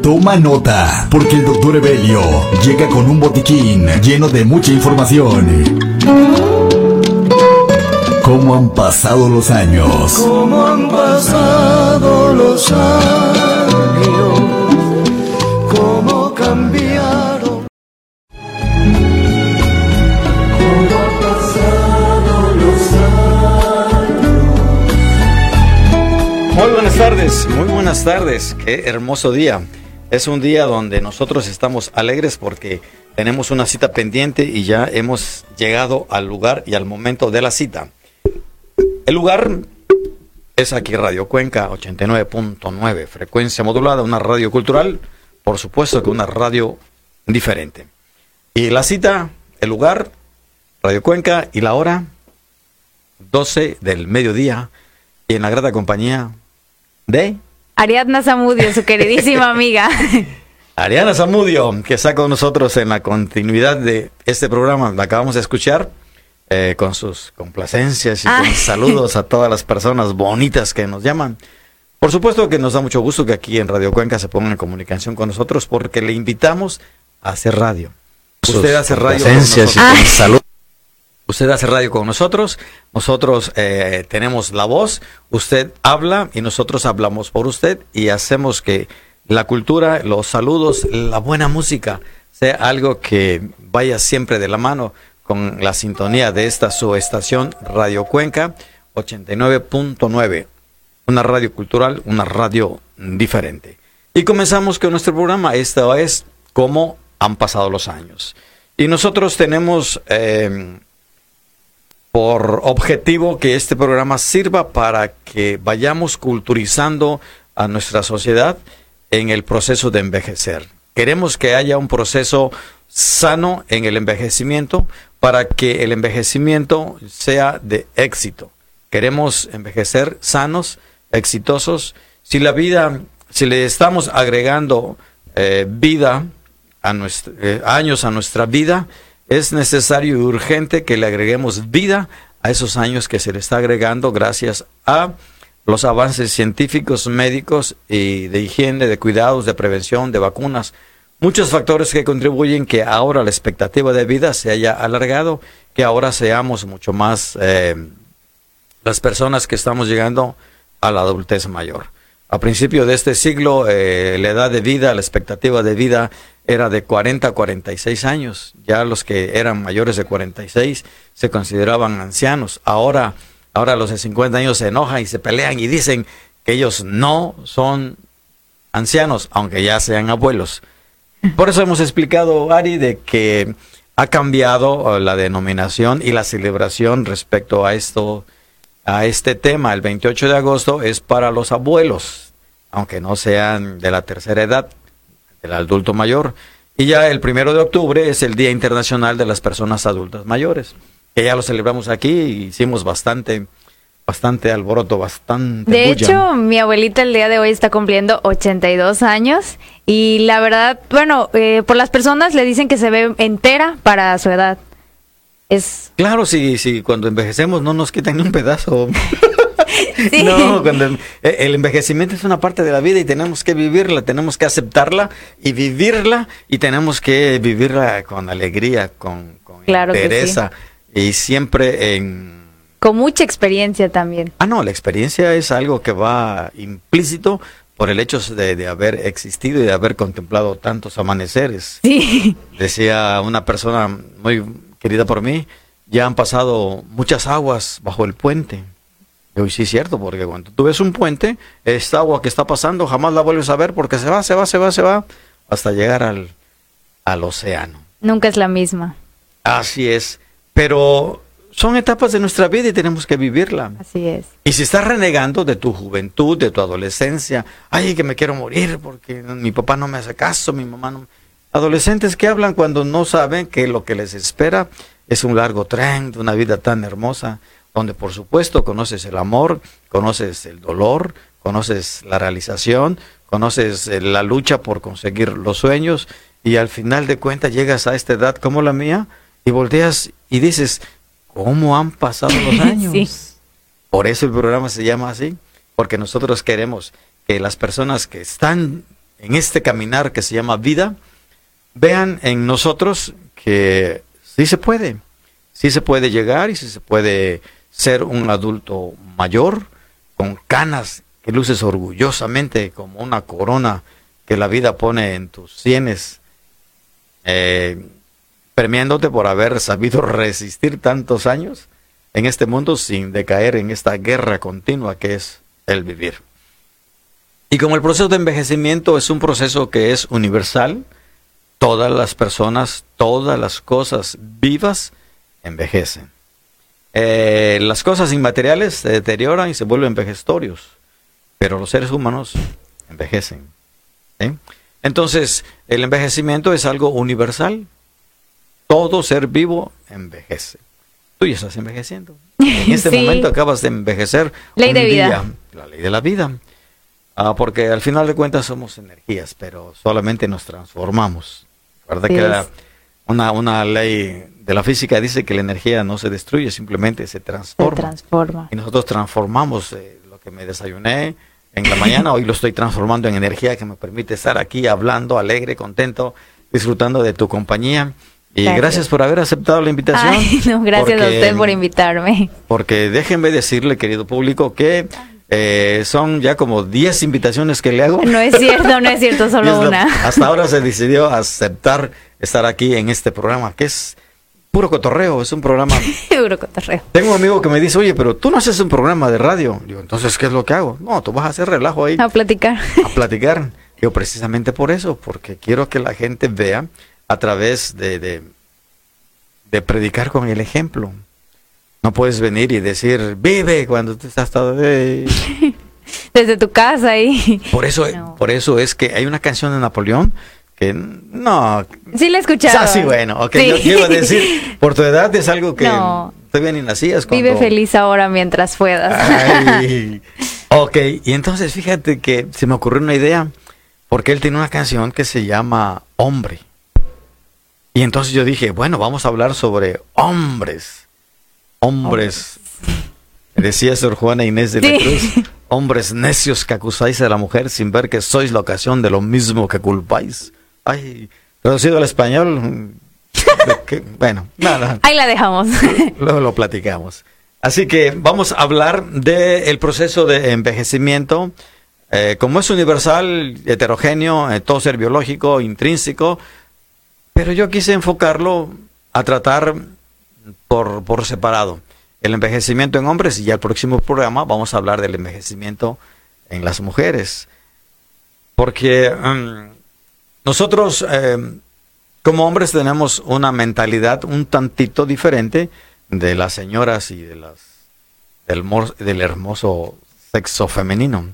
Toma nota, porque el doctor Evelio llega con un botiquín lleno de mucha información. ¿Cómo han pasado los años? ¿Cómo han pasado los años? Muy buenas tardes. Qué hermoso día. Es un día donde nosotros estamos alegres porque tenemos una cita pendiente y ya hemos llegado al lugar y al momento de la cita. El lugar es aquí Radio Cuenca 89.9, frecuencia modulada, una radio cultural, por supuesto que una radio diferente. Y la cita, el lugar, Radio Cuenca y la hora 12 del mediodía y en la grata compañía de Ariadna Zamudio, su queridísima amiga. Ariana Zamudio, que está con nosotros en la continuidad de este programa. La acabamos de escuchar eh, con sus complacencias y con Ay. saludos a todas las personas bonitas que nos llaman. Por supuesto que nos da mucho gusto que aquí en Radio Cuenca se pongan en comunicación con nosotros porque le invitamos a hacer radio. Usted hace radio con complacencias y nosotros. con Salud. Usted hace radio con nosotros, nosotros eh, tenemos la voz, usted habla y nosotros hablamos por usted y hacemos que la cultura, los saludos, la buena música sea algo que vaya siempre de la mano con la sintonía de esta su estación Radio Cuenca 89.9, una radio cultural, una radio diferente. Y comenzamos con nuestro programa, esta es cómo han pasado los años. Y nosotros tenemos... eh, por objetivo que este programa sirva para que vayamos culturizando a nuestra sociedad en el proceso de envejecer. Queremos que haya un proceso sano en el envejecimiento para que el envejecimiento sea de éxito. Queremos envejecer sanos, exitosos. Si la vida, si le estamos agregando eh, vida a nuestra, eh, años a nuestra vida, es necesario y urgente que le agreguemos vida a esos años que se le está agregando gracias a los avances científicos, médicos y de higiene, de cuidados, de prevención, de vacunas. Muchos factores que contribuyen que ahora la expectativa de vida se haya alargado, que ahora seamos mucho más eh, las personas que estamos llegando a la adultez mayor. A principio de este siglo, eh, la edad de vida, la expectativa de vida era de 40 a 46 años. Ya los que eran mayores de 46 se consideraban ancianos. Ahora, ahora los de 50 años se enojan y se pelean y dicen que ellos no son ancianos, aunque ya sean abuelos. Por eso hemos explicado, Ari, de que ha cambiado eh, la denominación y la celebración respecto a esto, a este tema. El 28 de agosto es para los abuelos, aunque no sean de la tercera edad, del adulto mayor. Y ya el primero de octubre es el Día Internacional de las Personas Adultas Mayores, que ya lo celebramos aquí y hicimos bastante, bastante alboroto, bastante De bulla. hecho, mi abuelita el día de hoy está cumpliendo 82 años y la verdad, bueno, eh, por las personas le dicen que se ve entera para su edad. Es Claro, sí, sí, cuando envejecemos no nos quitan ni un pedazo. Sí. No, cuando el, el envejecimiento es una parte de la vida y tenemos que vivirla, tenemos que aceptarla y vivirla y tenemos que vivirla con alegría, con, con Claro y siempre en... con mucha experiencia también. Ah, no, la experiencia es algo que va implícito por el hecho de, de haber existido y de haber contemplado tantos amaneceres. Sí. Decía una persona muy querida por mí, ya han pasado muchas aguas bajo el puente. Y hoy sí es cierto, porque cuando tú ves un puente, esta agua que está pasando jamás la vuelves a ver porque se va, se va, se va, se va, hasta llegar al, al océano. Nunca es la misma. Así es. Pero son etapas de nuestra vida y tenemos que vivirla. Así es. Y si estás renegando de tu juventud, de tu adolescencia, ay, que me quiero morir porque mi papá no me hace caso, mi mamá no. Adolescentes que hablan cuando no saben que lo que les espera es un largo tren de una vida tan hermosa, donde por supuesto conoces el amor, conoces el dolor, conoces la realización, conoces eh, la lucha por conseguir los sueños y al final de cuentas llegas a esta edad como la mía y volteas y dices, ¿cómo han pasado los años? Sí. Por eso el programa se llama así, porque nosotros queremos que las personas que están en este caminar que se llama vida, vean en nosotros que sí se puede, sí se puede llegar y sí se puede ser un adulto mayor con canas que luces orgullosamente como una corona que la vida pone en tus sienes, eh, premiándote por haber sabido resistir tantos años en este mundo sin decaer en esta guerra continua que es el vivir. Y como el proceso de envejecimiento es un proceso que es universal, todas las personas, todas las cosas vivas envejecen. Eh, las cosas inmateriales se deterioran y se vuelven vejestorios, pero los seres humanos envejecen. Entonces, el envejecimiento es algo universal. Todo ser vivo envejece. Tú ya estás envejeciendo. En este momento acabas de envejecer. Ley de vida. la ley de la vida. Ah, porque al final de cuentas somos energías, pero solamente nos transformamos. ¿Verdad que una, una ley de la física dice que la energía no se destruye, simplemente se transforma. Se transforma. Y nosotros transformamos eh, lo que me desayuné en la mañana, hoy lo estoy transformando en energía que me permite estar aquí hablando alegre, contento, disfrutando de tu compañía. Y gracias, por haber aceptado la invitación. no, gracias a usted por invitarme. Porque déjenme decirle, querido público, que eh, son ya como 10 invitaciones que le hago. No es cierto, no es cierto, solo una. hasta ahora se decidió aceptar estar aquí en este programa, que es puro cotorreo, es un programa. puro cotorreo. Tengo un amigo que me dice, oye, pero tú no haces un programa de radio. Digo, entonces, ¿qué es lo que hago? No, tú vas a hacer relajo ahí. A platicar. A platicar. Digo, precisamente por eso, porque quiero que la gente vea a través de, de, predicar con el ejemplo. No puedes venir y decir, vive cuando tú estás todo... Desde tu casa y... Por eso, por eso es que hay una canción de Napoleón que no... Sí la he escuchado. Ah, sí, bueno, ok. Yo, iba a decir, por tu edad es algo que no. todavía ni nacías. Vive feliz ahora mientras puedas. Ay, ok, y entonces fíjate que se me ocurrió una idea, porque él tiene una canción que se llama Hombre. Y entonces yo dije, bueno, vamos a hablar sobre hombres. Hombres. Decía Sor Juana Inés de la Cruz, hombres necios que acusáis a la mujer sin ver que sois la ocasión de lo mismo que culpáis. Ay, traducido al español, bueno, nada. Ahí la dejamos. Luego lo platicamos. Así que vamos a hablar del proceso de envejecimiento. Eh, como es universal, heterogéneo, eh, todo ser biológico, intrínseco, pero yo quise enfocarlo a tratar por, por separado. El envejecimiento en hombres y ya el próximo programa vamos a hablar del envejecimiento en las mujeres. Porque um, nosotros em, como hombres tenemos una mentalidad un tantito diferente de las señoras y de las del, del hermoso sexo femenino.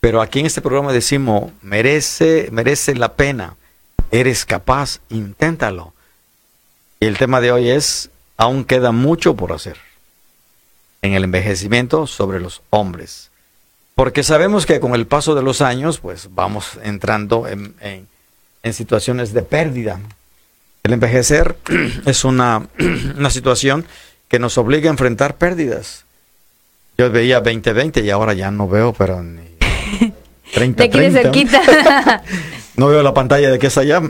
Pero aquí en este programa decimos, merece, merece la pena eres capaz, inténtalo. Y el tema de hoy es, aún queda mucho por hacer en el envejecimiento sobre los hombres. Porque sabemos que con el paso de los años, pues vamos entrando en, en, situaciones de pérdida. El envejecer es una, una situación que nos obliga a enfrentar pérdidas. Yo veía 2020 y ahora ya no veo, pero ni 30, de aquí de cerquita. no veo la pantalla de que es allá.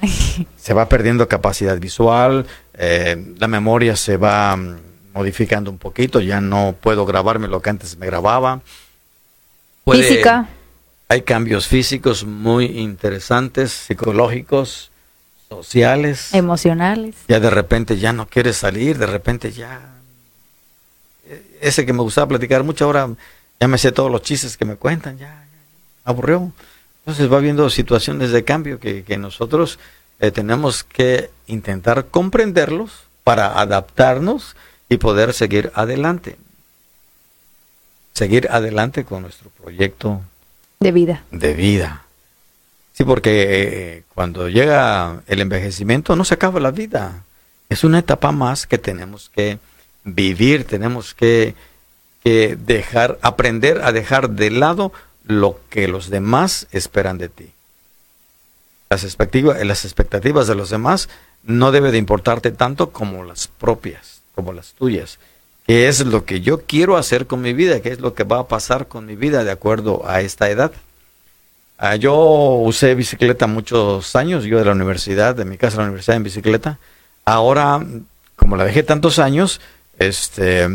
se va perdiendo capacidad visual, eh, la memoria se va mm, modificando un poquito, ya no puedo grabarme lo que antes me grababa. Física. Hay cambios físicos muy interesantes, psicológicos, sociales. Emocionales. Ya de repente ya no quieres salir, de repente ya... E, ese que me gustaba platicar mucho ahora, ya me sé todos los chistes que me cuentan, ya, ya aburrió. Entonces va habiendo situaciones de cambio que, nosotros eh, tenemos que intentar comprenderlos para adaptarnos y poder seguir adelante. Seguir adelante con nuestro proyecto de vida. De vida. Sí, porque eh, cuando llega el envejecimiento no se acaba la vida. Es una etapa más que tenemos que vivir, tenemos que, que dejar, aprender a dejar de lado lo que los demás esperan de ti. Las expectativas, las expectativas de los demás no debe de importarte tanto como las propias, como las tuyas. ¿Qué es lo que yo quiero hacer con mi vida? ¿Qué es lo que va a pasar con mi vida de acuerdo a esta edad? Ah, yo usé bicicleta muchos años, yo de la universidad, de mi casa a la universidad en bicicleta. Ahora, como la dejé tantos años, este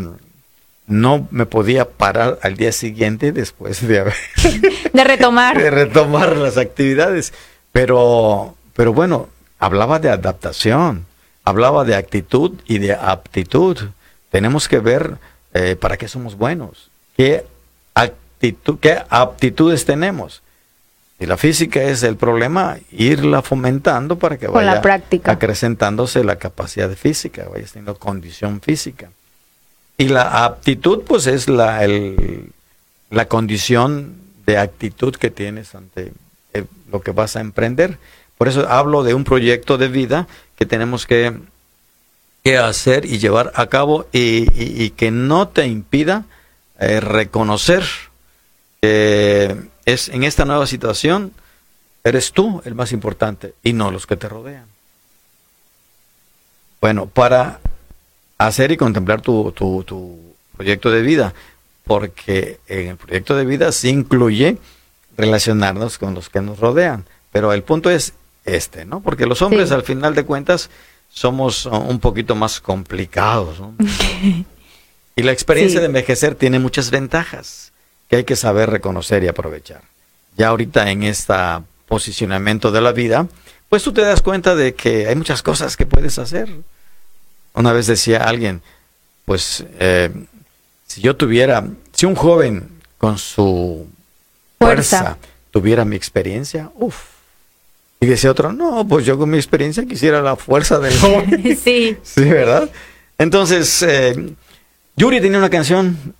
no me podía parar al día siguiente después de haber De retomar. de retomar las actividades. Pero, pero bueno, hablaba de adaptación, hablaba de actitud y de aptitud. Tenemos que ver eh, para qué somos buenos, qué actitud, qué aptitudes tenemos. Si la física es el problema, irla fomentando para que la vaya práctica. acrecentándose la capacidad física, vaya teniendo condición física. Y la aptitud, pues es la, el- la condición de actitud que tienes ante eh, lo que vas a emprender. Por eso hablo de un proyecto de vida que tenemos que, que hacer y llevar a cabo y, y- y que no te impida eh, reconocer que es en esta nueva situación eres tú el más importante y no los que te rodean. Bueno, para hacer y contemplar tu, tu, tu proyecto de vida, porque en el proyecto de vida sí incluye relacionarnos con los que nos rodean, pero el punto es este, ¿no? Porque los hombres Sí. al final de cuentas somos uh, un poquito más complicados, ¿no? y la experiencia Sí. de envejecer tiene muchas ventajas que hay que saber reconocer y aprovechar. Ya ahorita en este posicionamiento de la vida, pues tú te das cuenta de que hay muchas cosas que puedes hacer. Una vez decía alguien, pues eh, si yo tuviera, si un joven con su fuerza, Fuerza. tuviera mi experiencia, uff. Y decía otro, no, pues yo con mi experiencia quisiera la fuerza del joven. Sí. Sí, ¿verdad? Entonces, eh, Yuri tenía una canción.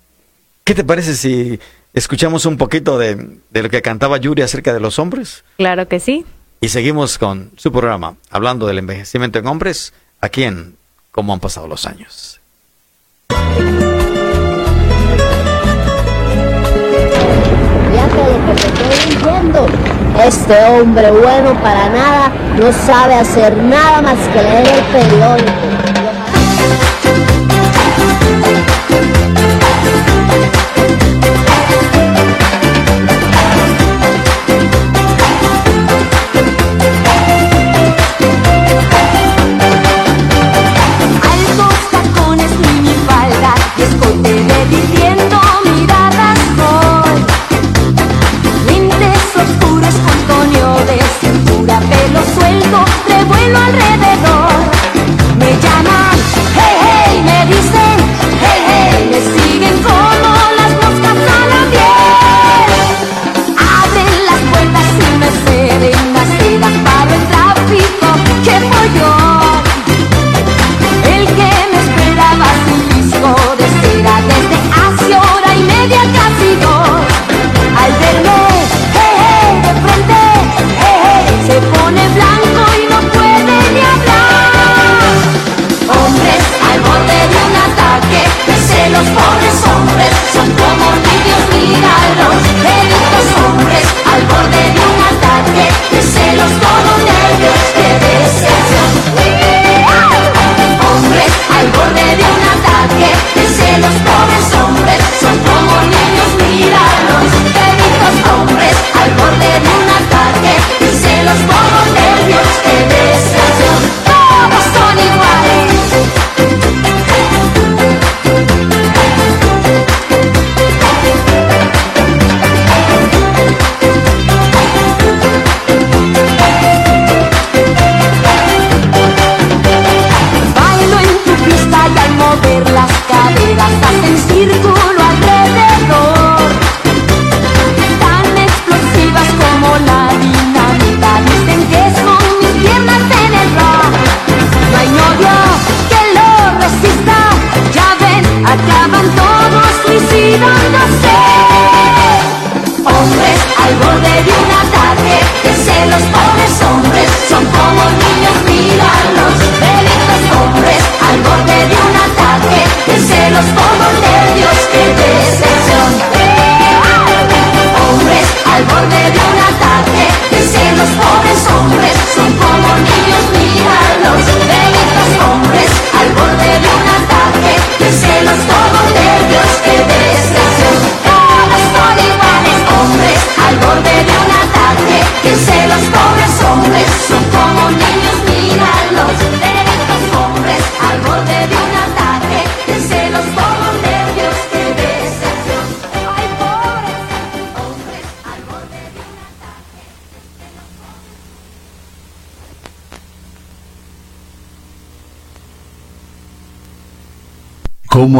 ¿Qué te parece si escuchamos un poquito de, de lo que cantaba Yuri acerca de los hombres? Claro que sí. Y seguimos con su programa, hablando del envejecimiento en hombres, aquí en Cómo han pasado los años. Fíjate lo que te estoy diciendo. Este hombre bueno para nada no sabe hacer nada más que leer el periódico.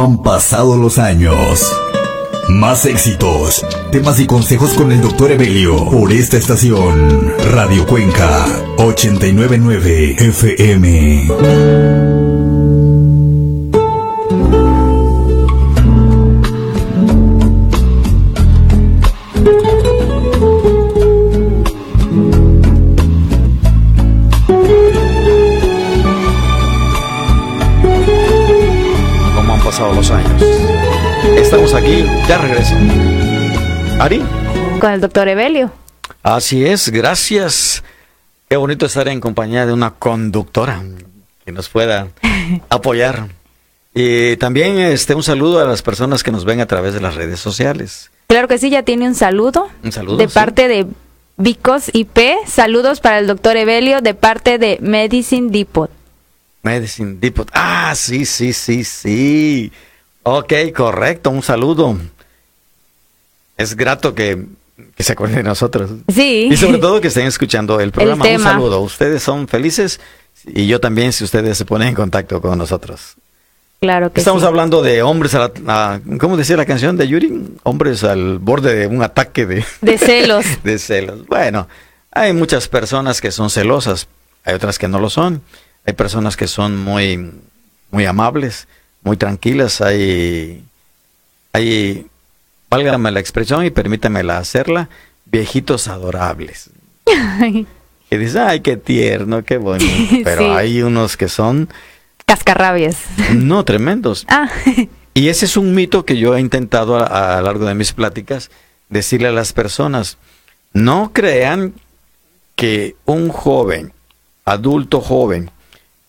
¿Cómo han pasado los años? Más éxitos, temas y consejos con el Dr. Evelio por esta estación. Radio Cuenca 899 FM. Ya regreso. Ari. Con el doctor Evelio. Así es, gracias. Qué bonito estar en compañía de una conductora que nos pueda apoyar. Y también este un saludo a las personas que nos ven a través de las redes sociales. Claro que sí, ya tiene un saludo. Un saludo, De sí. parte de Vicos IP. Saludos para el doctor Evelio de parte de Medicine Depot. Medicine Depot. Ah, sí, sí, sí, sí. Ok, correcto, un saludo. Es grato que, que se acuerden de nosotros. Sí. Y sobre todo que estén escuchando el programa. un saludo. Ustedes son felices y yo también si ustedes se ponen en contacto con nosotros. Claro que Estamos sí. hablando de hombres, a la- a- ¿cómo decía la canción de Yuri? Hombres al borde de un ataque de, De celos. de celos. Bueno, hay muchas personas que son celosas, hay otras que no lo son. Hay personas que son muy, muy amables, muy tranquilas. Hay, hay, válgame la expresión y permítamela hacerla, viejitos adorables. Que dices, ay, qué tierno, qué bonito. Pero Sí. hay unos que son, Cascarrabias. no, tremendos. Ah, Y ese es un mito que yo he intentado a, a lo largo de mis pláticas decirle a las personas, no crean que un joven, adulto joven,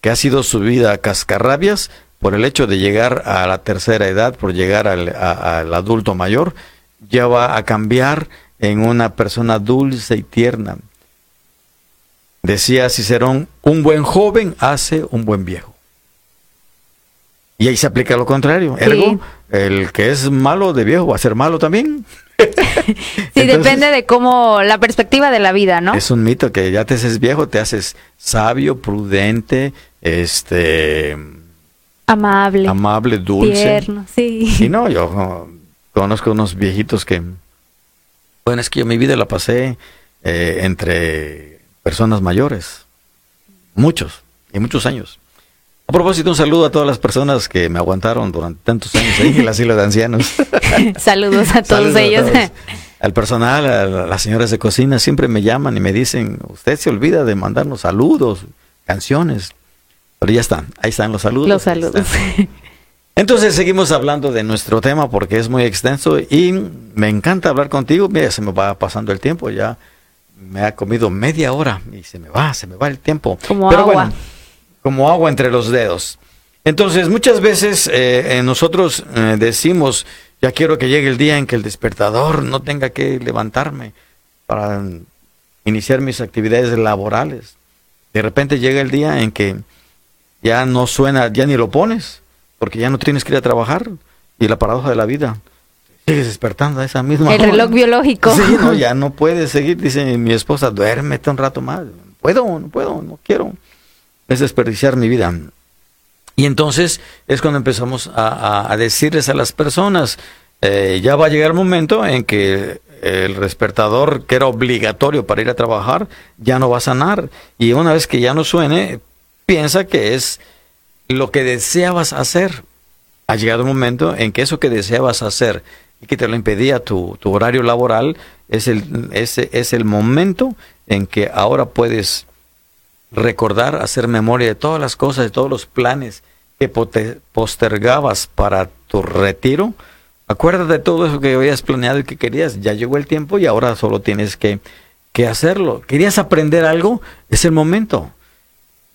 que ha sido su vida cascarrabias por el hecho de llegar a la tercera edad, por llegar al, a- al adulto mayor, ya va a cambiar en una persona dulce y tierna. Decía Cicerón, un buen joven hace un buen viejo. Y ahí se aplica lo contrario. Sí. Ergo, el que es malo de viejo va a ser malo también. sí, Entonces, depende de cómo la perspectiva de la vida, ¿no? Es un mito que ya te haces viejo, te haces sabio, prudente, este Amable. amable, dulce. Tierno, sí. Y no, yo oh, conozco unos viejitos que, bueno, es que yo mi vida la pasé eh, entre personas mayores, muchos, y muchos años. A propósito, un saludo a todas las personas que me aguantaron durante tantos años ahí en el asilo de ancianos. Saludos a todos Saludos a ellos. todos. Al personal, a la- las señoras de cocina, siempre me llaman y me dicen, usted se olvida de mandarnos saludos, canciones. Pero ya están, ahí están los saludos. Los saludos. Entonces seguimos hablando de nuestro tema porque es muy extenso y me encanta hablar contigo. Mira, se me va pasando el tiempo, ya me ha comido media hora y se me va, se me va el tiempo. Como Pero agua. bueno, como agua entre los dedos. Entonces, muchas veces eh, nosotros eh, decimos, ya quiero que llegue el día en que el despertador no tenga que levantarme para iniciar mis actividades laborales. De repente llega el día en que ya no suena, ya ni lo pones, porque ya no tienes que ir a trabajar. Y la paradoja de la vida, sigues despertando a esa misma El hora. reloj biológico. Sí, no, ya no puedes seguir, dice mi esposa, duérmete un rato más. Puedo, no puedo, no quiero. Es desperdiciar mi vida. Y entonces es cuando empezamos a, a- a decirles a las personas, eh, ya va a llegar el momento en que el despertador, que era obligatorio para ir a trabajar, ya no va a sanar. Y una vez que ya no suene, piensa que es lo que deseabas hacer. Ha llegado un momento en que eso que deseabas hacer y que te lo impedía tu, horario laboral, es el, ese es el momento en que ahora puedes recordar, hacer memoria de todas las cosas, de todos los planes que postergabas para tu retiro. Acuérdate de todo eso que habías planeado y que querías. Ya llegó el tiempo y ahora solo tienes que, que hacerlo. ¿Querías aprender algo? Es el momento.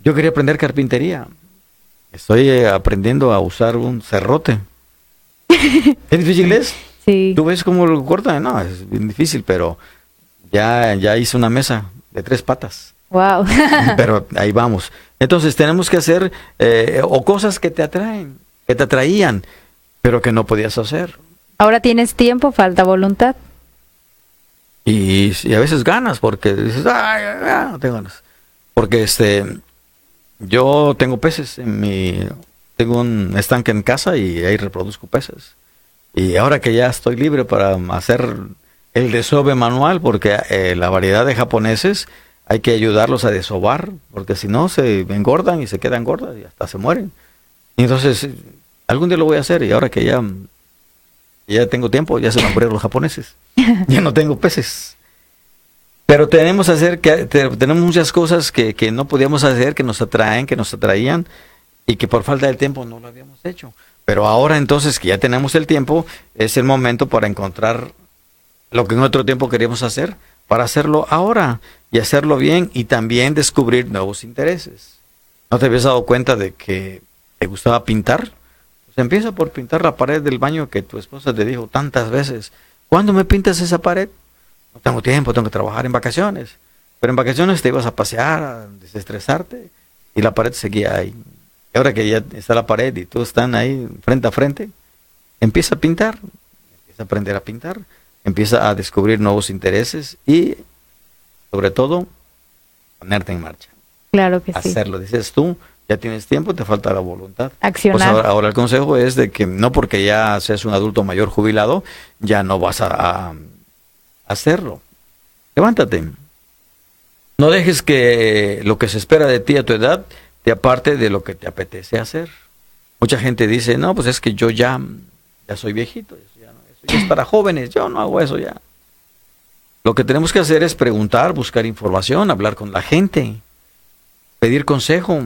Yo quería aprender carpintería. Estoy eh, aprendiendo a usar un cerrote. ¿Es difícil es? Sí. ¿Tú ves cómo lo cortan? No, es bien difícil, pero ya, ya hice una mesa de tres patas. Wow. Pero ahí vamos. Entonces tenemos que hacer eh, o cosas que te atraen, que te atraían, pero que no podías hacer. Ahora tienes tiempo, falta voluntad. Y, y a veces ganas porque dices, ay, ay, ay, no tengo ganas. Porque este, yo tengo peces en mi tengo un estanque en casa y ahí reproduzco peces. Y ahora que ya estoy libre para hacer el desove manual, porque eh, la variedad de japoneses hay que ayudarlos a desovar, porque si no se engordan y se quedan gordas y hasta se mueren. Y entonces, eh, algún día lo voy a hacer y ahora que ya, ya tengo tiempo, ya se van a morir los japoneses. ya no tengo peces. Pero tenemos hacer que te- tenemos muchas cosas que, que no podíamos hacer, que nos atraen, que nos atraían y que por falta de tiempo no lo habíamos hecho. Pero ahora entonces que ya tenemos el tiempo, es el momento para encontrar lo que en otro tiempo queríamos hacer, para hacerlo ahora y hacerlo bien y también descubrir nuevos intereses. ¿No te habías dado cuenta de que te gustaba pintar? Pues empieza por pintar la pared del baño que tu esposa te dijo tantas veces. ¿Cuándo me pintas esa pared? No tengo tiempo, tengo que trabajar en vacaciones. Pero en vacaciones te ibas a pasear, a desestresarte y la pared seguía ahí. Y ahora que ya está la pared y todos están ahí frente a frente, empieza a pintar, empieza a aprender a pintar, empieza a descubrir nuevos intereses y sobre todo ponerte en marcha, Claro que sí. hacerlo. Dices tú, ya tienes tiempo, te falta la voluntad. Accionar. Pues ahora, ahora el consejo es de que no porque ya seas un adulto mayor jubilado, ya no vas a, a hacerlo. Levántate. No dejes que lo que se espera de ti a tu edad te aparte de lo que te apetece hacer. Mucha gente dice, no, pues es que yo ya, ya soy viejito, ya es para jóvenes, yo no hago eso ya. Lo que tenemos que hacer es preguntar, buscar información, hablar con la gente, pedir consejo,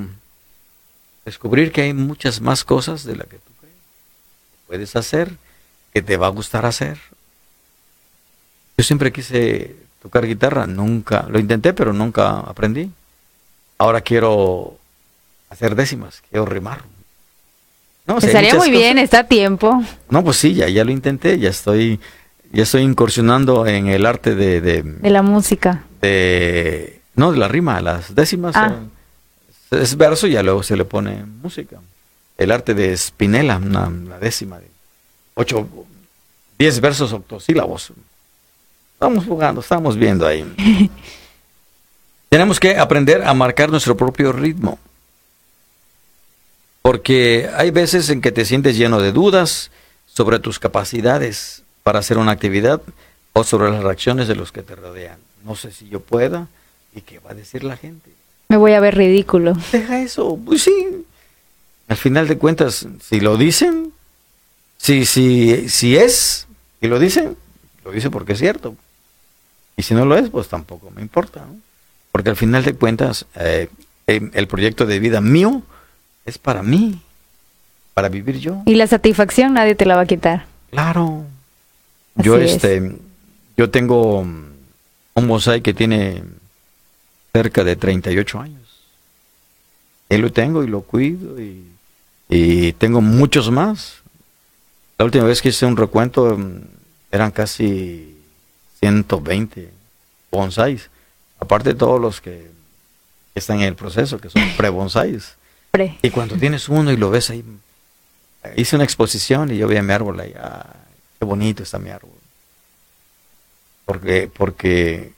descubrir que hay muchas más cosas de las que tú crees que puedes hacer, que te va a gustar hacer. Yo siempre quise tocar guitarra, nunca, lo intenté, pero nunca aprendí. Ahora quiero hacer décimas, quiero rimar. No, o sea, hay Estaría muy bien, está a tiempo. No, pues sí, ya, ya lo intenté, ya estoy, ya estoy incursionando en el arte de, de, De la música. de- no, de la rima, las décimas. Ah. eh, es verso y ya luego se le pone música. El arte de Spinella, una, una décima de ocho, diez versos octosílabos. Estamos jugando, estamos viendo ahí. Tenemos que aprender a marcar nuestro propio ritmo. Porque hay veces en que te sientes lleno de dudas sobre tus capacidades para hacer una actividad o sobre las reacciones de los que te rodean. No sé si yo pueda y qué va a decir la gente. Me voy a ver ridículo. Deja eso, pues sí. Al final de cuentas, si lo dicen, si, si, si es y lo dicen, lo dice porque es cierto. Y si no lo es, pues tampoco me importa. ¿no? Porque al final de cuentas, eh, em- el proyecto de vida mío es para mí, para vivir yo. Y la satisfacción nadie te la va a quitar. Claro. Yo es. este yo tengo un bonsai que tiene cerca de 38 años. Él lo tengo y lo cuido y, y tengo muchos más. La última vez que hice un recuento mm, eran casi 120 bonsais, aparte de todos los que están en el proceso, que son pre-bonsais. Pre. Y cuando tienes uno y lo ves ahí, hice una exposición y yo vi a mi árbol ahí, ah, qué bonito está mi árbol. Porque, porque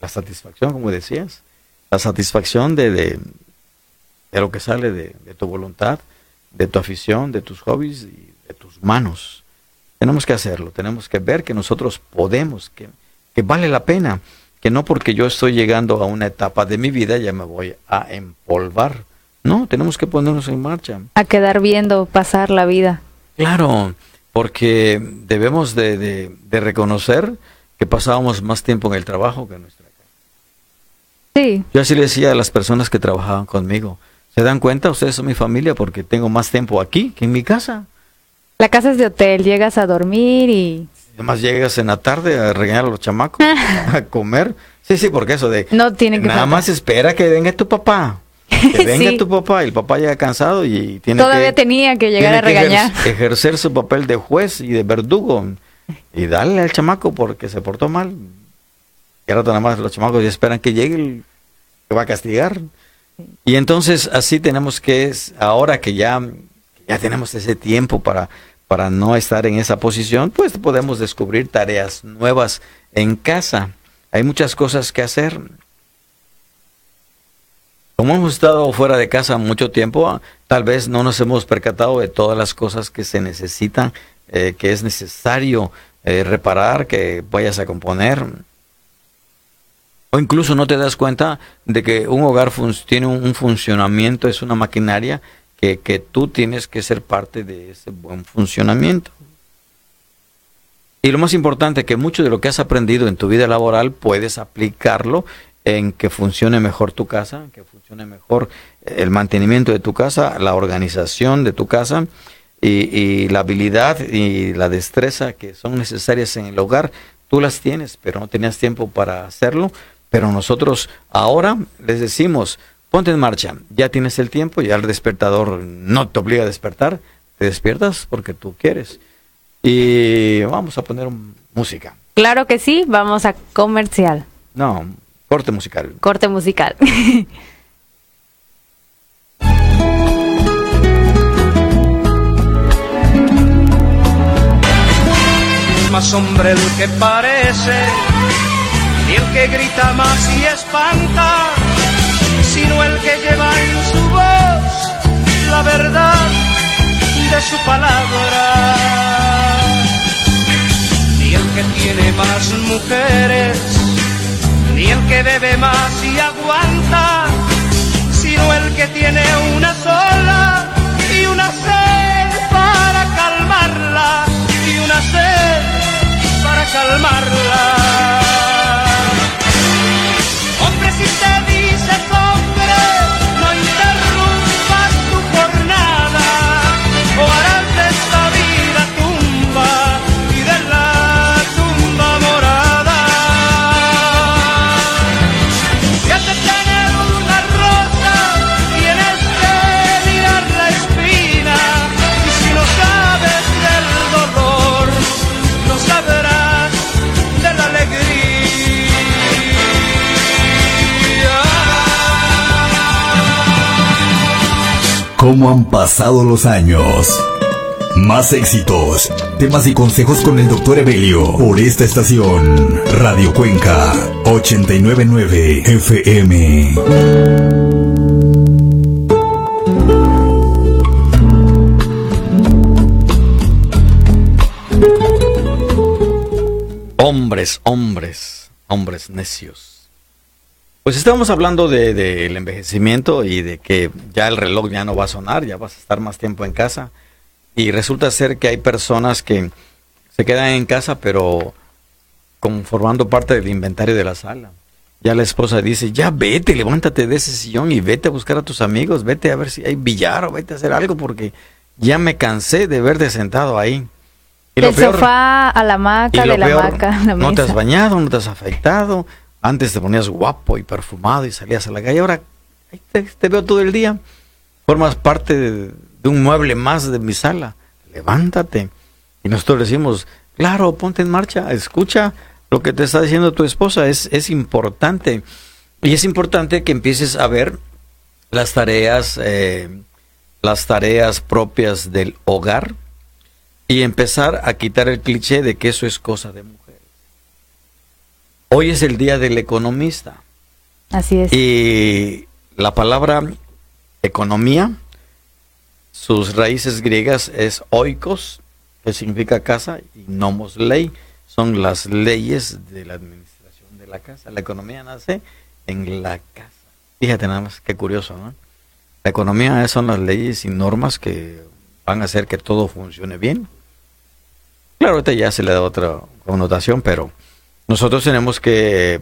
la satisfacción, como decías, la satisfacción de, de, de lo que sale de, de tu voluntad, de tu afición, de tus hobbies y de tus manos. Tenemos que hacerlo, tenemos que ver que nosotros podemos, que, que vale la pena, que no porque yo estoy llegando a una etapa de mi vida ya me voy a empolvar. No, tenemos que ponernos en marcha. A quedar viendo pasar la vida. Claro, porque debemos de, de- de reconocer que pasábamos más tiempo en el trabajo que en nuestra casa. Sí, Yo así le decía a las personas que trabajaban conmigo, ¿se dan cuenta? Ustedes son mi familia porque tengo más tiempo aquí que en mi casa. La casa es de hotel, llegas a dormir y Además llegas en la tarde a regañar a los chamacos, a comer. Sí, sí, porque eso de... no tiene que Nada faltar. más espera que venga tu papá. Que venga Sí. tu papá y el papá llega cansado y tiene Todavía que... tenía que llegar a regañar. ejer- ejercer su papel de juez y de verdugo y darle al chamaco porque se portó mal. Y ahora nada más los chamacos ya esperan que llegue el que va a castigar. Y entonces así tenemos que, es- ahora que ya, ya tenemos ese tiempo para, para no estar en esa posición, pues podemos descubrir tareas nuevas en casa. Hay muchas cosas que hacer. como hemos estado fuera de casa mucho tiempo, tal vez no nos hemos percatado de todas las cosas que se necesitan, eh, que es necesario eh, reparar, que vayas a componer. O incluso no te das cuenta de que un hogar tiene un funcionamiento, es una maquinaria que, tú tienes que ser parte de ese buen funcionamiento. Y lo más importante, que mucho de lo que has aprendido en tu vida laboral puedes aplicarlo en que funcione mejor tu casa, que funcione mejor el mantenimiento de tu casa, la organización de tu casa y la habilidad y la destreza que son necesarias en el hogar. Tú las tienes, pero no tenías tiempo para hacerlo. Pero nosotros ahora les decimos, ponte en marcha, ya tienes el tiempo, ya el despertador no te obliga a despertar, te despiertas porque tú quieres. Y vamos a poner un- música. Claro que sí, vamos a comercial, No, corte musical. corte musical. más hombre el que parece, y el que grita más y espanta, sino el que lleva en su voz la verdad de su palabra. Ni el que tiene más mujeres, ni el que bebe más y aguanta, sino el que tiene una sola y una sed para calmarla y una sed para calmarla. ¿Cómo han pasado los años? Más éxitos, temas y consejos con el Dr. Evelio por esta estación. Radio Cuenca 899 FM. Hombres, hombres, hombres necios. Pues estamos hablando del de, del envejecimiento y de que ya el reloj ya no va a sonar, ya vas a estar más tiempo en casa. Y resulta ser que hay personas que se quedan en casa, pero conformando parte del inventario de la sala. Ya la esposa dice, ya vete, levántate de ese sillón y vete a buscar a tus amigos, vete a ver si hay billar o vete a hacer algo porque ya me cansé de verte sentado ahí. Y Del sofá a la hamaca, de la hamaca a la no te has bañado, no te has afeitado. Antes te ponías guapo y perfumado y salías a la calle. Ahora te, veo todo el día. Formas parte de, un mueble más de mi sala. Levántate. Y nosotros decimos, claro, ponte en marcha, escucha lo que te está diciendo tu esposa. Es, es importante. Y es importante que empieces a ver las tareas, eh, las tareas propias del hogar y empezar a quitar el cliché de que eso es cosa de mujeres. Hoy es el día del economista Así es. y la palabra economía, sus raíces griegas es oikos, que significa casa, y nomos ley, son las leyes de la administración de la casa. La economía nace en la casa. Fíjate nada más, qué curioso, ¿no? La economía son las leyes y normas que van a hacer que todo funcione bien. Claro, ahorita ya se le da otra connotación, pero nosotros tenemos que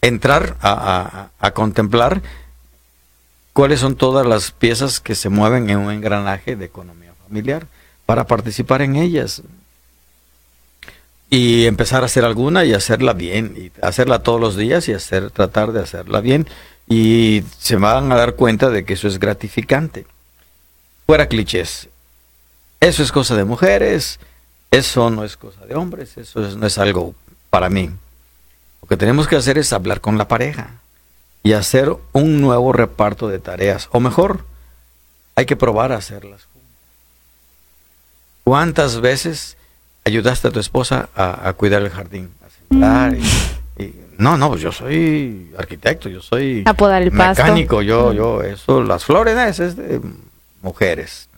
entrar a, contemplar cuáles son todas las piezas que se mueven en un engranaje de economía familiar para participar en ellas y empezar a hacer alguna y hacerla bien y hacerla todos los días y hacer tratar de hacerla bien y se van a dar cuenta de que eso es gratificante. Fuera clichés. Eso es cosa de mujeres eso no es cosa de hombres eso es- no es algo para mí lo que tenemos que hacer es hablar con la pareja y hacer un nuevo reparto de tareas. O mejor, hay que probar a hacerlas. juntos. ¿Cuántas veces ayudaste a tu esposa a, a cuidar el jardín? A sentar y Y, no, no, pues yo soy arquitecto, yo soy Apodar el pasto. mecánico, yo, yo, eso, las flores, es de mujeres.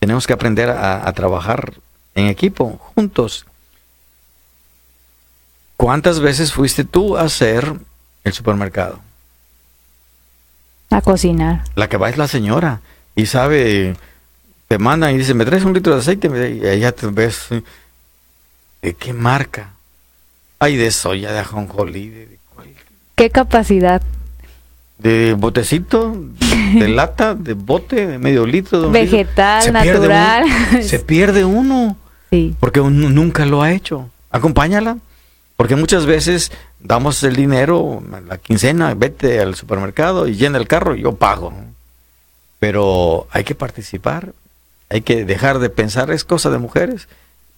Tenemos que aprender a, a trabajar en equipo, juntos. ¿Cuántas veces fuiste tú a hacer el supermercado? A cocinar. La que va es la señora y sabe, te mandan y dice, ¿me traes un litro de aceite? Y allá te ves, eh, ¿de qué marca? Ay, de soya, de ajonjolí, de, de, ¿Qué capacidad? de botecito, de lata, de bote, de medio litro. de litro. Vegetal, Se pierde natural. uno, se pierde uno. Sí. Porque uno nunca lo ha hecho. Acompáñala. Porque muchas veces damos el dinero, la quincena, vete al supermercado y llena el carro y yo pago. Pero hay que participar, hay que dejar de pensar, es cosa de mujeres,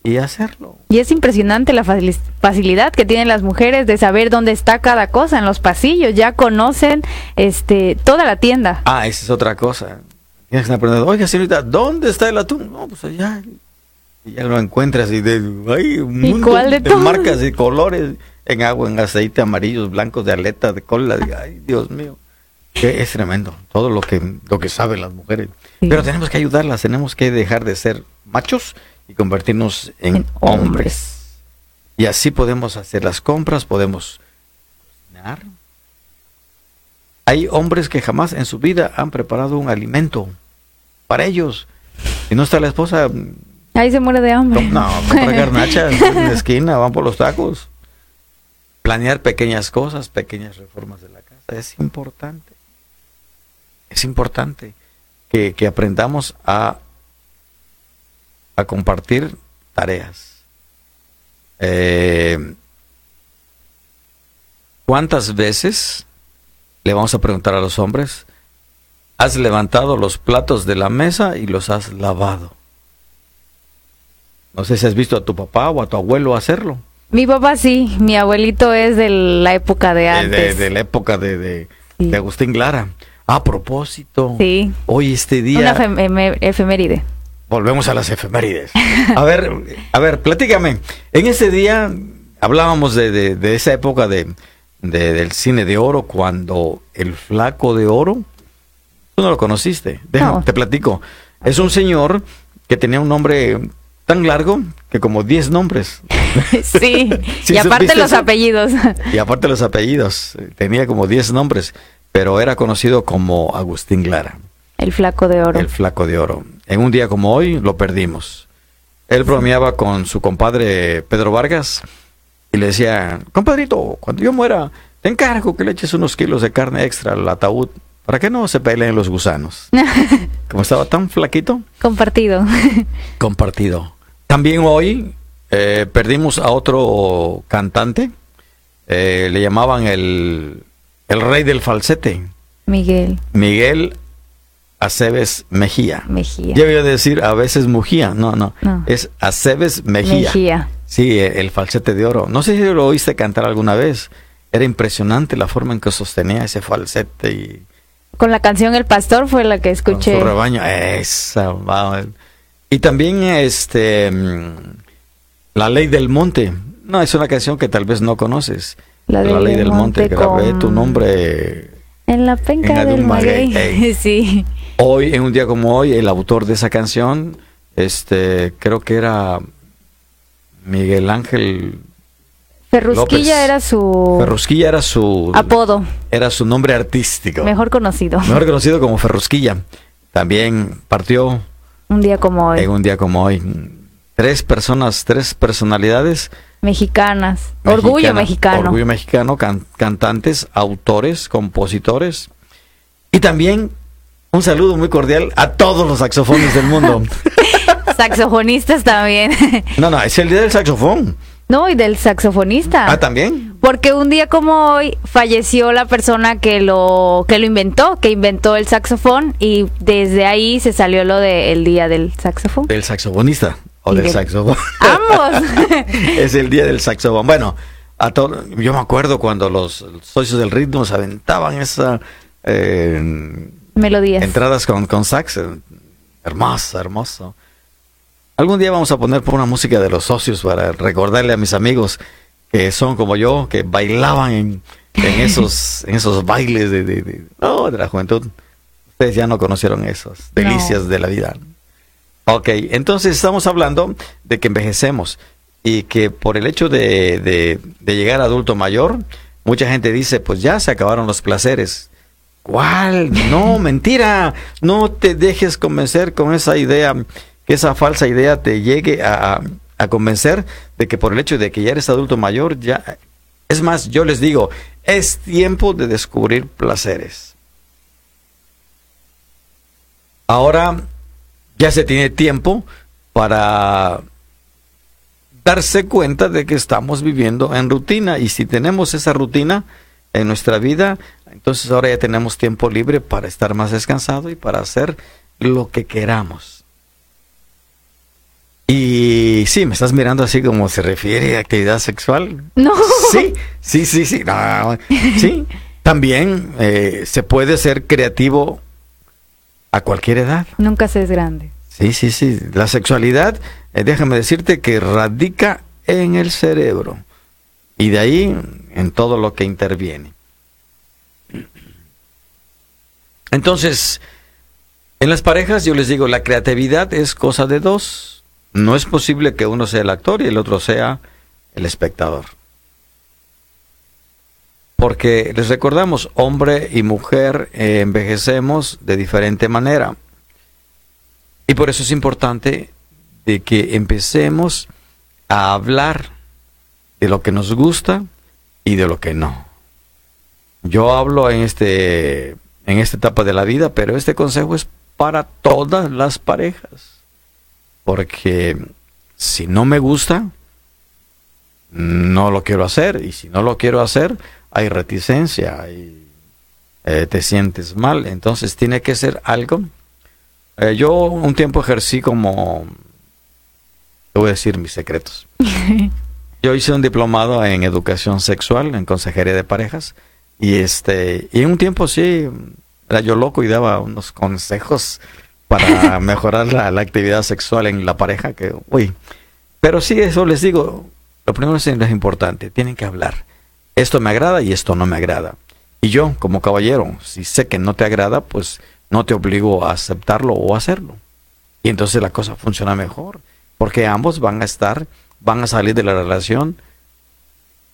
y hacerlo. Y es impresionante la facili- facilidad que tienen las mujeres de saber dónde está cada cosa en los pasillos. Ya conocen este toda la tienda. Ah, esa es otra cosa. Tienes que aprender, oiga señorita, ¿dónde está el atún? No, pues allá. Y ya lo encuentras y de, hay un ¿Y mundo cuál de todos? marcas y colores en agua, en aceite, amarillos, blancos, de aleta, de cola. de- ay, Dios mío. Que es tremendo todo lo que, lo que saben las mujeres. Sí. Pero tenemos que ayudarlas, tenemos que dejar de ser machos y convertirnos en, En hombres. hombres. Y así podemos hacer las compras, podemos cocinar. Hay hombres que jamás en su vida han preparado un alimento para ellos. Si no está la esposa, Ahí se muere de hambre. no, compra garnachas en la esquina, van por los tacos. Planear pequeñas cosas, pequeñas reformas de la casa, es importante. Es importante que, que aprendamos a, a compartir tareas. Eh, ¿Cuántas veces le vamos a preguntar a los hombres, has levantado los platos de la mesa y los has lavado? No sé si has visto a tu papá o a tu abuelo hacerlo. Mi papá sí, mi abuelito es de la época de De, antes. de- de la época de, de- Sí. de Agustín Lara. A propósito, Sí. hoy este Una día efem- eme- efeméride. volvemos a las efemérides. A ver, a ver, platícame. En ese día hablábamos de, de- de esa época de, de- del cine de oro cuando el flaco de oro, tú no lo conociste, Déjame, No. te platico. Es un señor que tenía un nombre tan largo que como 10 nombres. sí. ¿Sí y aparte los eso? apellidos. Y aparte los apellidos, tenía como 10 nombres, pero era conocido como Agustín Lara, El flaco de oro. el flaco de oro. En un día como hoy lo perdimos. Él bromeaba con su compadre Pedro Vargas y le decía, compadrito, cuando yo muera, te encargo que le eches unos kilos de carne extra al ataúd para que no se peleen los gusanos. Como estaba tan flaquito, Compartido. compartido. También hoy eh, perdimos a otro cantante, eh, le llamaban el, el rey del falsete, Miguel Miguel Aceves Mejía. Mejía. Yo iba a decir a veces Mujía, no, no, No. es Aceves Mejía. Mejía. Sí, eh, el falsete de oro. No sé si lo oíste cantar alguna vez. Era impresionante la forma en que sostenía ese falsete y Con la canción El Pastor fue la que con escuché. su rebaño. Esa, va. Y también este mm, La Ley del Monte. No, es una canción que tal vez no conoces. La Ley del Monte grabé con- tu nombre. En la penca En del maguey. maguey, ey. sí. Hoy, en un día como hoy, el autor de esa canción, este, creo que era Miguel Ángel Ferrusquilla López. era su Ferrusquilla era su apodo, era su nombre artístico. mejor conocido. Mejor conocido como Ferrusquilla. También partió Un día como hoy. en un día como hoy. Tres personas, tres personalidades. Mexicanas. Orgullo mexicano. Orgullo mexicano, can- cantantes, autores, compositores. Y también un saludo muy cordial a todos los saxofones del mundo. Saxofonistas también. no, no, es el día del saxofón. No, y del saxofonista. Ah, también. Porque un día como hoy falleció la persona que lo que lo inventó, que inventó el saxofón y desde ahí se salió lo del día del saxofón. Del saxofonista o del- saxofón. Ambos. es el día del saxofón. Bueno, a todo, yo me acuerdo cuando los socios del ritmo se aventaban esa eh, Melodías. entradas con, con sax. eh, Hermoso, hermoso. Algún día vamos a poner por una música de los socios para recordarle a mis amigos que son como yo, que bailaban en, en esos, en esos bailes de, de, de- no, de la juventud. Ustedes ya no conocieron esas delicias de la vida. Ok, entonces estamos hablando de que envejecemos y que por el hecho de, de- de llegar a adulto mayor, mucha gente dice, pues ya se acabaron los placeres. ¿Cuál? No, mentira. No te dejes convencer con esa idea, que esa falsa idea te llegue a, a- convencer de que por el hecho de que ya eres adulto mayor, ya... Es más, yo les digo, es tiempo de descubrir placeres. Ahora ya se tiene tiempo para darse cuenta de que estamos viviendo en rutina y si tenemos esa rutina en nuestra vida, entonces ahora ya tenemos tiempo libre para estar más descansado y para hacer lo que queramos. Y sí, me estás mirando así como se refiere a actividad sexual. No. Sí, sí, sí, sí. no, sí. También eh, se puede ser creativo a cualquier edad. Nunca se es grande. Sí, sí, sí. La sexualidad, eh, déjame decirte que radica en el cerebro y de ahí en todo lo que interviene. Entonces, en las parejas yo les digo, la creatividad es cosa de dos. No es posible que uno sea el actor y el otro sea el espectador. Porque les recordamos, hombre y mujer eh, envejecemos de diferente manera. Y por eso es importante de que empecemos a hablar de lo que nos gusta y de lo que no. Yo hablo en este en esta etapa de la vida, pero este consejo es para todas las parejas. Porque si no me gusta, no lo quiero hacer. Y si no lo quiero hacer, hay reticencia, hay, eh, te sientes mal. Entonces tiene que ser algo. Eh, yo un tiempo ejercí como, te voy a decir mis secretos. Yo hice un diplomado en educación sexual, en consejería de parejas, y este, y en un tiempo sí, era yo loco y daba unos consejos para mejorar la, actividad sexual en la pareja, que, uy, pero sí, eso les digo, lo primero es, es importante, tienen que hablar. Esto me agrada y esto no me agrada. Y yo, como caballero, si sé que no te agrada, pues no te obligo a aceptarlo o a hacerlo. Y entonces la cosa funciona mejor, porque ambos van a estar, van a salir de la relación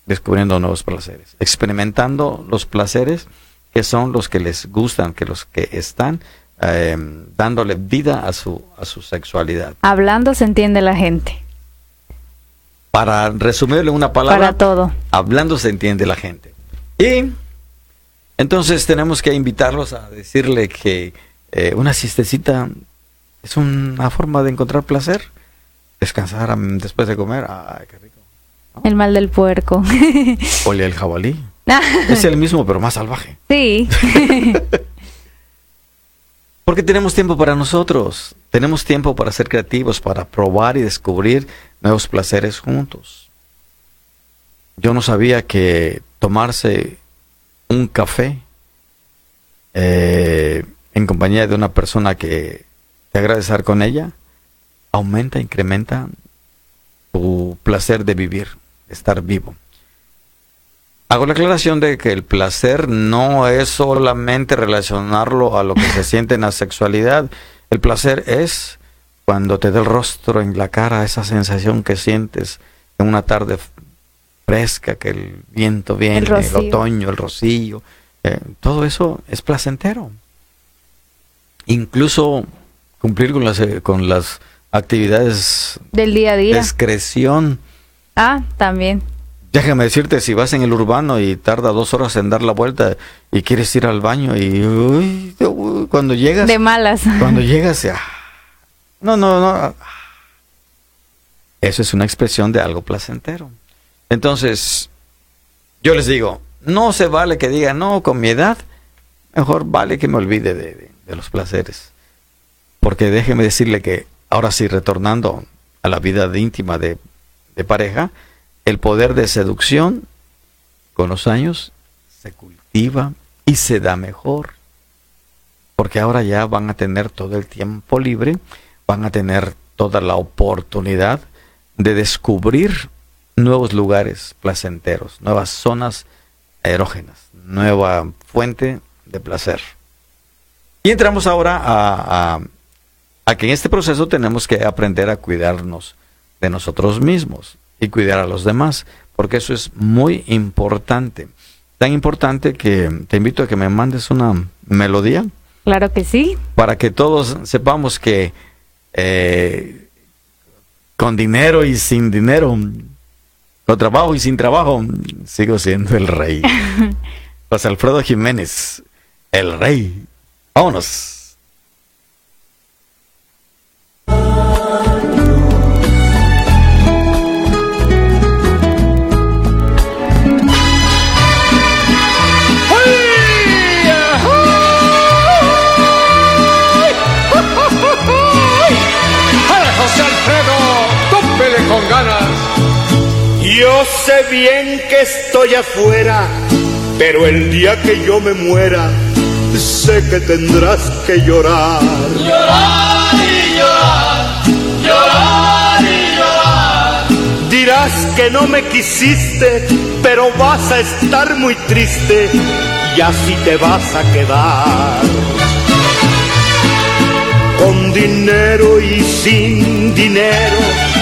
descubriendo nuevos placeres, experimentando los placeres que son los que les gustan, que los que están eh, dándole vida a su, a su sexualidad. Hablando se entiende la gente. Para resumirle una palabra, Para todo. hablando se entiende la gente. Y entonces tenemos que invitarlos a decirle que eh, una siestecita es una forma de encontrar placer. Descansar después de comer, ay, qué rico. El mal del puerco. Ole el jabalí. Es el mismo, pero más salvaje. sí. Porque tenemos tiempo para nosotros. Tenemos tiempo para ser creativos, para probar y descubrir nuevos placeres juntos. Yo no sabía que tomarse un café eh, en compañía de una persona que te agrada estar con ella aumenta, incrementa tu placer de vivir, de estar vivo. Hago la aclaración de que el placer no es solamente relacionarlo a lo que se siente en la sexualidad. El placer es cuando te da el rostro en la cara, esa sensación que sientes en una tarde fresca, que el viento viene, el, rocío. otoño, el rocío. eh, todo eso es placentero. Incluso cumplir con las, eh, con las actividades Del día a día. excreción. Ah, también. Déjame decirte, si vas en el urbano y tarda dos horas en dar la vuelta y quieres ir al baño y uy, uy, cuando llegas, De malas. cuando llegas, ah, no, no, no, eso es una expresión de algo placentero. Entonces, yo les digo, no se vale que digan, no, con mi edad, mejor vale que me olvide de, de- de los placeres. Porque déjeme decirle que ahora sí, retornando a la vida de íntima de, de pareja, el poder de seducción con los años se cultiva y se da mejor. Porque ahora ya van a tener todo el tiempo libre, van a tener toda la oportunidad de descubrir nuevos lugares placenteros, nuevas zonas erógenas, nueva fuente de placer. Y entramos ahora a, a- a que en este proceso tenemos que aprender a cuidarnos de nosotros mismos y cuidar a los demás, porque eso es muy importante. Tan importante que te invito a que me mandes una melodía Claro que sí. para que todos sepamos que eh, con dinero y sin dinero, con trabajo y sin trabajo, sigo siendo el rey. José Alfredo Jiménez, el rey. Vámonos. Yo sé bien que estoy afuera, pero el día que yo me muera, sé que tendrás que llorar. Llorar y llorar, llorar y llorar. Dirás que no me quisiste, pero vas a estar muy triste y así te vas a quedar. Con dinero y sin dinero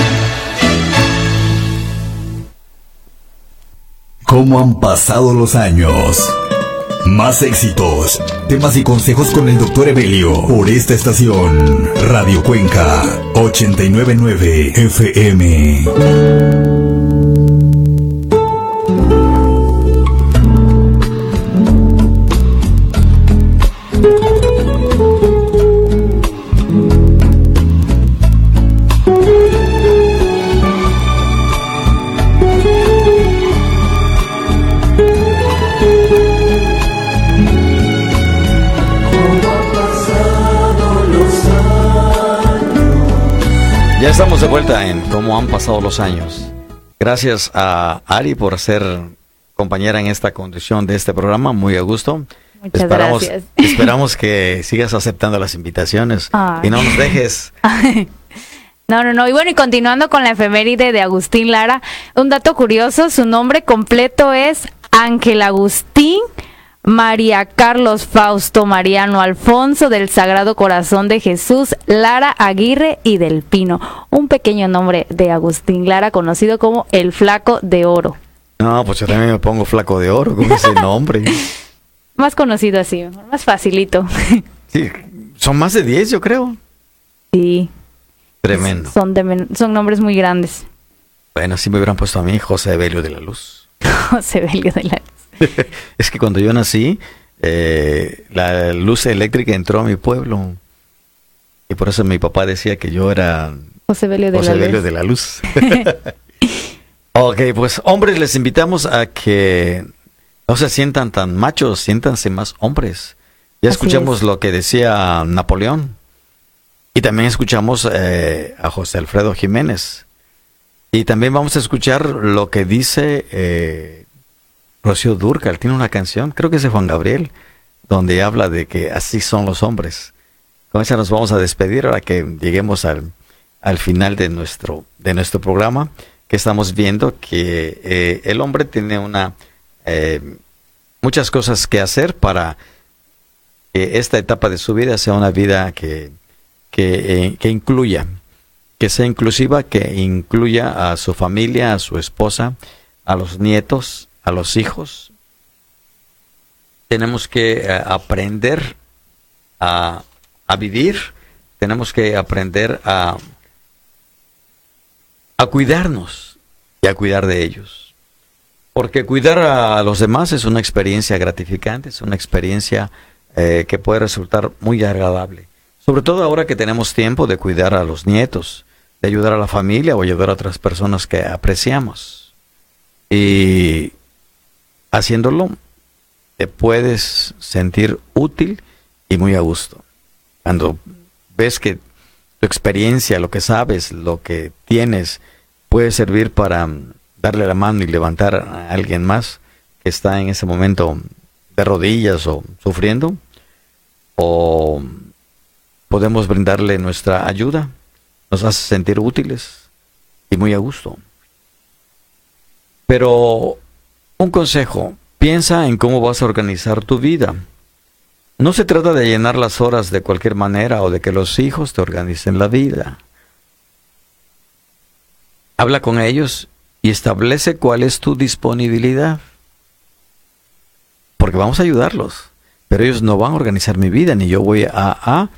¿Cómo han pasado los años? Más éxitos, temas y consejos con el Dr. Evelio por esta estación. Radio Cuenca 899 FM. Estamos de vuelta en cómo han pasado los años. Gracias a Ari por ser compañera en esta conducción de este programa, muy a gusto. Muchas esperamos, gracias. Esperamos que sigas aceptando las invitaciones Ay. y no nos dejes. No, no, no. Y bueno, y continuando con la efeméride de Agustín Lara, un dato curioso, su nombre completo es Ángel Agustín María Carlos Fausto Mariano Alfonso del Sagrado Corazón de Jesús Lara Aguirre y del Pino. Un pequeño nombre de Agustín Lara conocido como el Flaco de Oro. No, pues yo también me pongo flaco de oro con ese nombre. Más conocido así, más facilito. Sí, son más de 10, yo creo. sí, Tremendo. son, de son nombres muy grandes. Bueno, si me hubieran puesto a mí José Evelio de la Luz. José Belio de la es que cuando yo nací, eh, la luz eléctrica entró a mi pueblo. Y por eso mi papá decía que yo era José Belio de José la Luz. de la Luz. ok, pues hombres, les invitamos a que no se sientan tan machos, siéntanse más hombres. Ya Así escuchamos es. lo que decía Napoleón. Y también escuchamos eh, a José Alfredo Jiménez. Y también vamos a escuchar lo que dice eh, Rocío Durcal tiene una canción, creo que es de Juan Gabriel, donde habla de que así son los hombres. Con esa nos vamos a despedir ahora que lleguemos al, al final de nuestro, de nuestro programa, que estamos viendo que eh, el hombre tiene una eh, muchas cosas que hacer para que esta etapa de su vida sea una vida que, que, eh, que incluya, que sea inclusiva, que incluya a su familia, a su esposa, a los nietos, a los hijos. Tenemos que eh, aprender a, a vivir, tenemos que aprender a, a cuidarnos y a cuidar de ellos. Porque cuidar a los demás es una experiencia gratificante, es una experiencia eh, que puede resultar muy agradable. Sobre todo ahora que tenemos tiempo de cuidar a los nietos, de ayudar a la familia o ayudar a otras personas que apreciamos. Y haciéndolo, te puedes sentir útil y muy a gusto. Cuando ves que tu experiencia, lo que sabes, lo que tienes, puede servir para darle la mano y levantar a alguien más que está en ese momento de rodillas o sufriendo, o podemos brindarle nuestra ayuda, nos hace sentir útiles y muy a gusto. Pero un consejo, piensa en cómo vas a organizar tu vida. No se trata de llenar las horas de cualquier manera o de que los hijos te organicen la vida. Habla con ellos y establece cuál es tu disponibilidad. Porque vamos a ayudarlos, pero ellos no van a organizar mi vida, ni yo voy a, a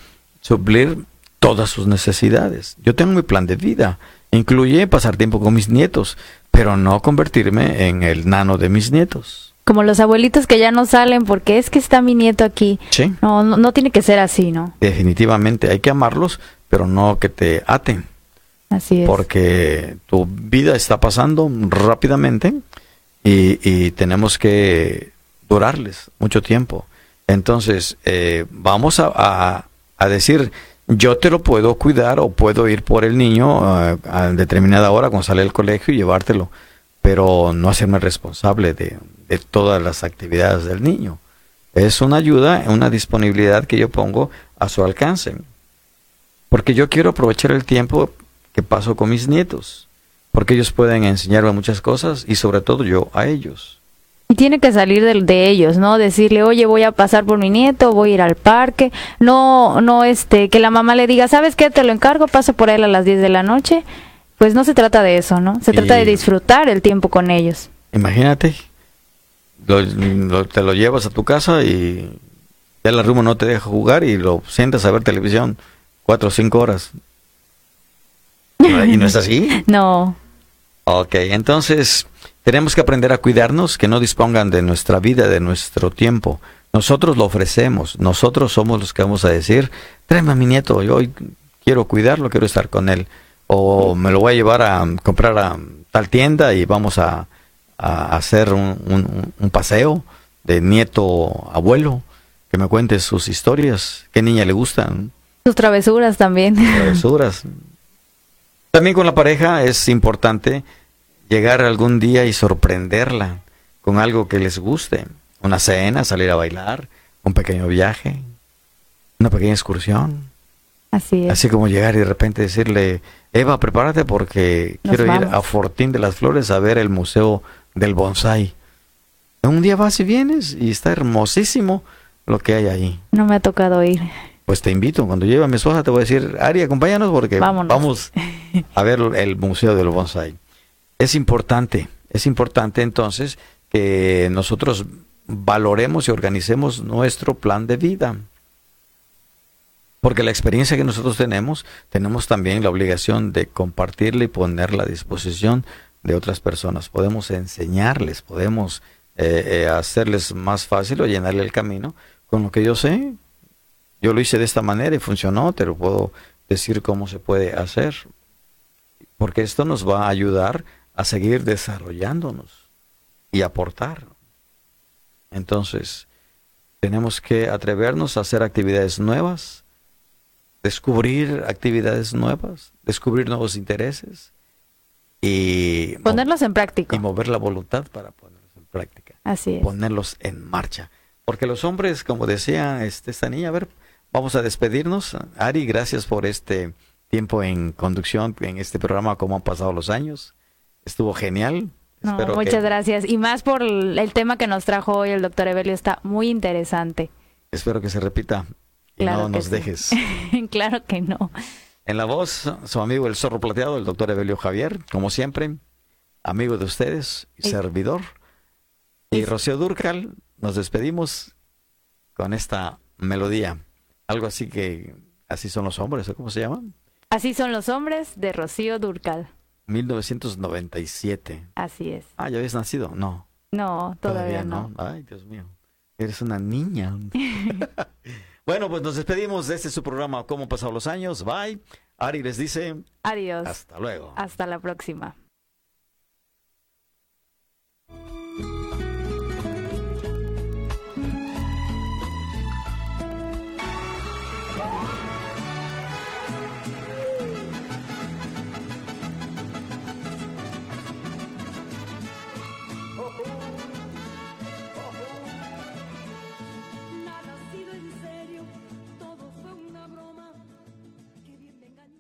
suplir todas sus necesidades. Yo tengo mi plan de vida, incluye pasar tiempo con mis nietos, pero no convertirme en el nano de mis nietos. Como los abuelitos que ya no salen porque es que está mi nieto aquí. Sí. No, no, no tiene que ser así, ¿no? Definitivamente hay que amarlos, pero no que te aten. Así es. porque tu vida está pasando rápidamente y, y tenemos que durarles mucho tiempo. Entonces, eh, vamos a, a- a decir, yo te lo puedo cuidar o puedo ir por el niño eh, a determinada hora cuando sale del colegio y llevártelo, pero no hacerme responsable de, de todas las actividades del niño. Es una ayuda, una disponibilidad que yo pongo a su alcance. Porque yo quiero aprovechar el tiempo que paso con mis nietos. Porque ellos pueden enseñarme muchas cosas y sobre todo yo a ellos. Y tiene que salir de, de ellos, ¿no? Decirle, oye, voy a pasar por mi nieto, voy a ir al parque. No, no, este, que la mamá le diga, ¿sabes qué? Te lo encargo, pasa por él a las 10 de la noche. Pues no se trata de eso, ¿no? Se trata de disfrutar el tiempo con ellos. Imagínate, lo- lo- te lo llevas a tu casa y ya la rumbo no te deja jugar y lo sientas a ver televisión cuatro o cinco horas. ¿Y no es así? No, Ok, entonces tenemos que aprender a cuidarnos, que no dispongan de nuestra vida, de nuestro tiempo. Nosotros lo ofrecemos, nosotros somos los que vamos a decir, tráeme a mi nieto, yo hoy quiero cuidarlo, quiero estar con él. O me lo voy a llevar a comprar a tal tienda y vamos a, a hacer un, un- un paseo de nieto abuelo, que me cuente sus historias, qué niña le gustan sus travesuras también. travesuras. También con la pareja es importante llegar algún día y sorprenderla con algo que les guste. Una cena, salir a bailar, un pequeño viaje, una pequeña excursión. Así es. Así como llegar y de repente decirle, Eva, prepárate porque Nos quiero ir a Fortín de las Flores a ver el Museo del Bonsai. Un día vas y vienes y está hermosísimo lo que hay ahí. No me ha tocado ir. Pues te invito, cuando lleve a mi esposa te voy a decir, Ari, acompáñanos porque Vámonos. vamos a ver el Museo del Bonsai. Es importante, es importante entonces que nosotros valoremos y organicemos nuestro plan de vida. Porque la experiencia que nosotros tenemos, tenemos también la obligación de compartirla y ponerla a disposición de otras personas. Podemos enseñarles, podemos eh, eh, hacerles más fácil o llenarle el camino con lo que yo sé. Yo lo hice de esta manera y funcionó, te lo puedo decir cómo se puede hacer. Porque esto nos va a ayudar a seguir desarrollándonos y aportar. Entonces, tenemos que atrevernos a hacer actividades nuevas, descubrir actividades nuevas, descubrir nuevos intereses y, Ponerlos en práctica. y mover la voluntad para ponerlos en práctica. Así es. ponerlos en marcha. Porque los hombres, como decía este, esta niña, a ver, vamos a despedirnos. Ari, gracias por este tiempo en conducción en este programa, cómo han pasado los años. Estuvo genial. No, muchas que- gracias. Y más por el, tema que nos trajo hoy el doctor Evelio, está muy interesante. Espero que se repita y Claro no nos sí. dejes. claro que no. En la voz, su amigo el zorro plateado, el doctor Evelio Javier, como siempre, amigo de ustedes y Y- servidor. Y y- Rocío Durcal, nos despedimos con esta melodía. Algo así que, así son los hombres, ¿o ¿cómo se llama? Así son los hombres de Rocío Durcal. 1997. Así es. Ah, ¿ya habías nacido? No. No, todavía, no. Ay, Dios mío. Eres una niña. bueno, pues nos despedimos de este su programa, ¿Cómo han pasado los años? Bye. Ari les dice, Adiós. hasta luego. Hasta la próxima.